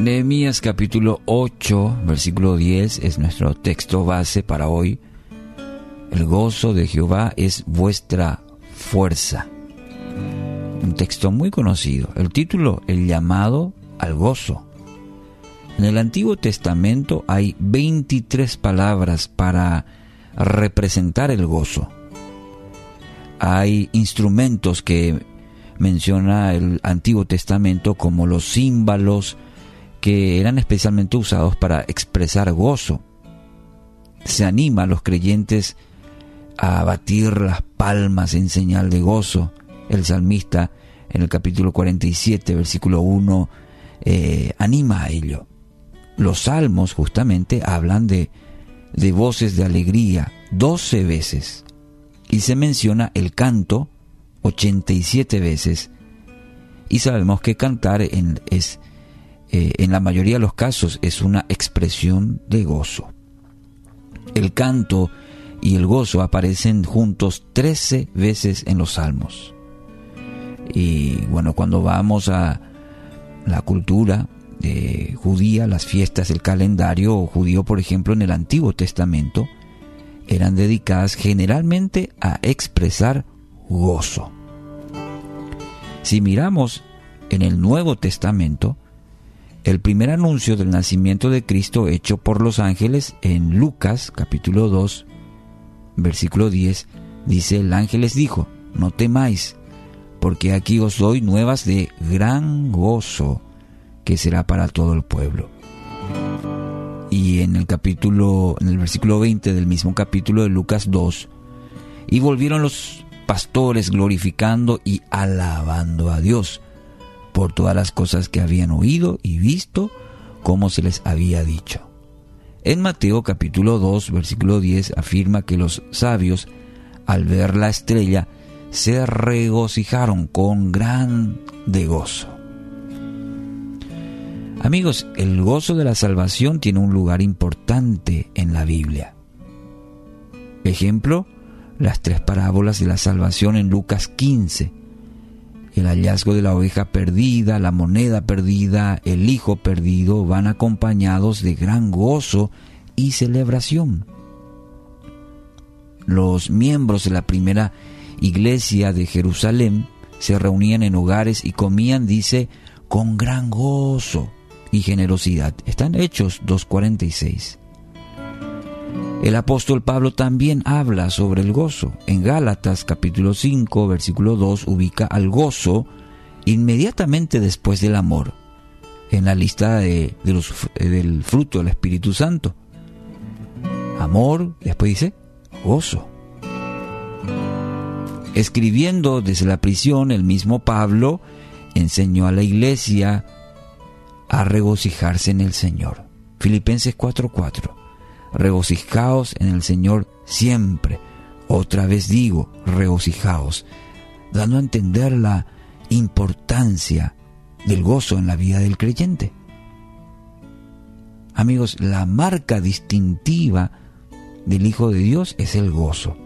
Nehemías capítulo 8, versículo 10 es nuestro texto base para hoy. El gozo de Jehová es vuestra fuerza. Un texto muy conocido. El título, el llamado al gozo. En el Antiguo Testamento hay 23 palabras para representar el gozo. Hay instrumentos que menciona el Antiguo Testamento como los símbolos que eran especialmente usados para expresar gozo. Se anima a los creyentes a batir las palmas en señal de gozo. El salmista en el capítulo 47, versículo 1, eh, anima a ello. Los salmos justamente hablan de, de voces de alegría 12 veces y se menciona el canto 87 veces. Y sabemos que cantar en, es, eh, en la mayoría de los casos es una expresión de gozo. El canto y el gozo aparecen juntos 13 veces en los salmos. Y bueno, cuando vamos a la cultura de judía, las fiestas, del calendario judío, por ejemplo, en el Antiguo Testamento, eran dedicadas generalmente a expresar gozo. Si miramos en el Nuevo Testamento, el primer anuncio del nacimiento de Cristo hecho por los ángeles en Lucas capítulo 2, versículo 10, dice, el ángel les dijo, no temáis, porque aquí os doy nuevas de gran gozo, que será para todo el pueblo. Y en el capítulo, en el versículo 20 del mismo capítulo de Lucas 2, y volvieron los pastores glorificando y alabando a Dios por todas las cosas que habían oído y visto, como se les había dicho. En Mateo capítulo 2, versículo 10 afirma que los sabios, al ver la estrella, se regocijaron con gran de gozo. Amigos, el gozo de la salvación tiene un lugar importante en la Biblia. Ejemplo, las tres parábolas de la salvación en Lucas 15. El hallazgo de la oveja perdida, la moneda perdida, el hijo perdido van acompañados de gran gozo y celebración. Los miembros de la primera iglesia de Jerusalén se reunían en hogares y comían, dice, con gran gozo y generosidad. Están Hechos 2.46. El apóstol Pablo también habla sobre el gozo. En Gálatas capítulo 5 versículo 2 ubica al gozo inmediatamente después del amor en la lista de, los, del fruto del Espíritu Santo. Amor, después dice, gozo. Escribiendo desde la prisión, el mismo Pablo enseñó a la iglesia a regocijarse en el Señor. Filipenses 4:4 regocijaos en el Señor siempre. Otra vez digo, regocijaos, dando a entender la importancia del gozo en la vida del creyente. Amigos, la marca distintiva del Hijo de Dios es el gozo.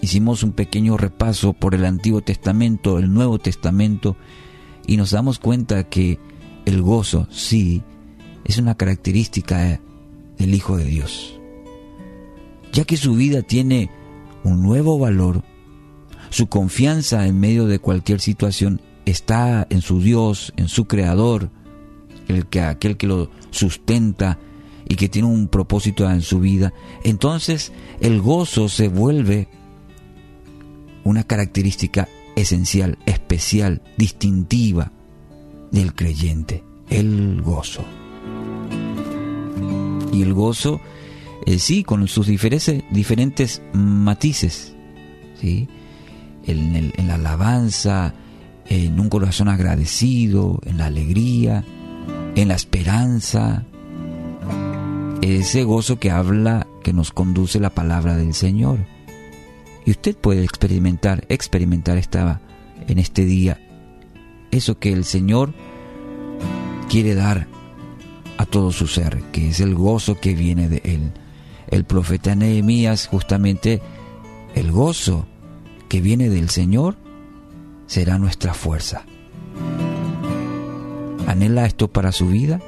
Hicimos un pequeño repaso por el Antiguo Testamento, el Nuevo Testamento, y nos damos cuenta que el gozo, sí, es una característica del Hijo de Dios, ya que su vida tiene un nuevo valor, su confianza en medio de cualquier situación está en su Dios, en su Creador, el que, aquel que lo sustenta y que tiene un propósito en su vida, entonces el gozo se vuelve una característica esencial, especial, distintiva del creyente, el gozo y el gozo, eh, sí, con sus diferentes, diferentes matices, ¿sí? En, la alabanza, en un corazón agradecido, en la alegría, en la esperanza, ese gozo que habla, que nos conduce la palabra del Señor. Y usted puede experimentar, experimentar esta, en este día eso que el Señor quiere dar todo su ser, que es el gozo que viene de Él. El profeta Nehemías, justamente el gozo que viene del Señor, será nuestra fuerza. ¿Anhela esto para su vida?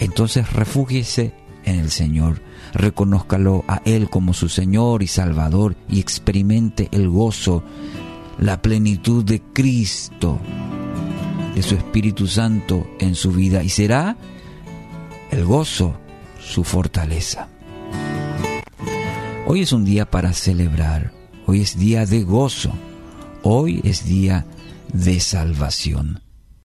Entonces refúgiese en el Señor, reconózcalo a Él como su Señor y Salvador y experimente el gozo, la plenitud de Cristo, de su Espíritu Santo en su vida y será el gozo su fortaleza. Hoy es un día para celebrar, hoy es día de gozo, hoy es día de salvación.